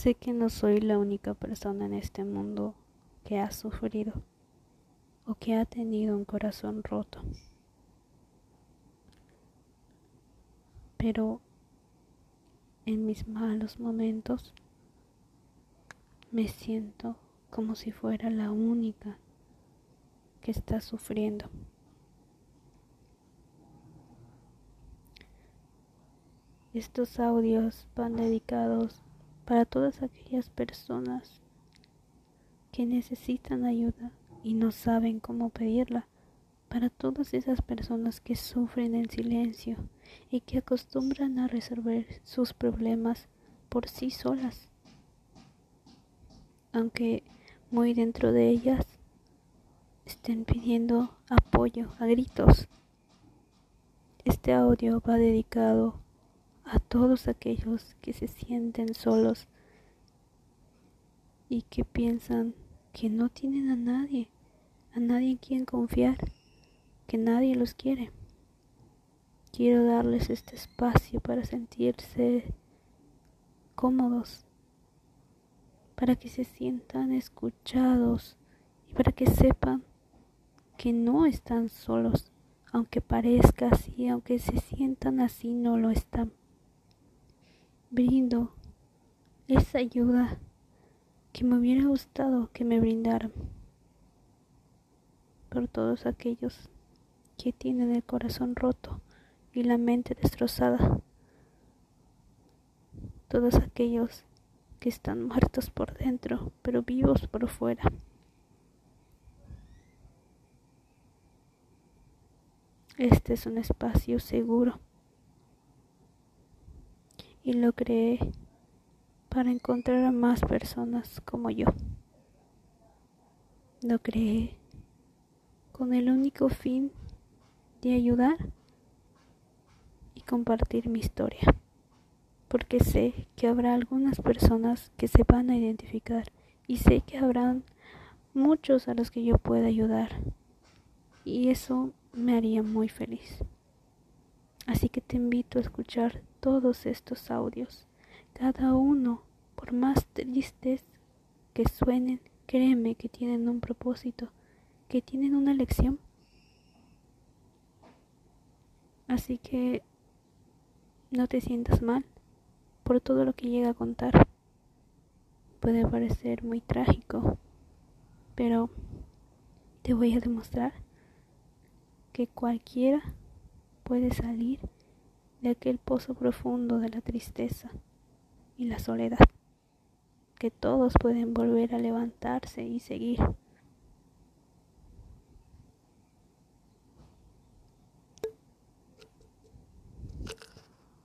Sé que no soy la única persona en este mundo que ha sufrido o que ha tenido un corazón roto. Pero en mis malos momentos me siento como si fuera la única que está sufriendo. Estos audios van dedicados para todas aquellas personas que necesitan ayuda y no saben cómo pedirla, para todas esas personas que sufren en silencio y que acostumbran a resolver sus problemas por sí solas, aunque muy dentro de ellas estén pidiendo apoyo a gritos. Este audio va dedicado a todos aquellos que se sienten solos y que piensan que no tienen a nadie, a nadie en quien confiar, que nadie los quiere. Quiero darles este espacio para sentirse cómodos, para que se sientan escuchados y para que sepan que no están solos, aunque parezca así, aunque se sientan así, no lo están brindo esa ayuda que me hubiera gustado que me brindaran por todos aquellos que tienen el corazón roto y la mente destrozada, todos aquellos que están muertos por dentro pero vivos por fuera. Este es un espacio seguro y lo creé para encontrar a más personas como yo. Lo creé con el único fin de ayudar y compartir mi historia, porque sé que habrá algunas personas que se van a identificar y sé que habrán muchos a los que yo pueda ayudar y eso me haría muy feliz. Así que te invito a escuchar todos estos audios, cada uno, por más tristes que suenen, créeme que tienen un propósito, que tienen una lección. Así que no te sientas mal por todo lo que llega a contar. Puede parecer muy trágico, pero te voy a demostrar que cualquiera puede salir de aquel pozo profundo de la tristeza y la soledad, que todos pueden volver a levantarse y seguir.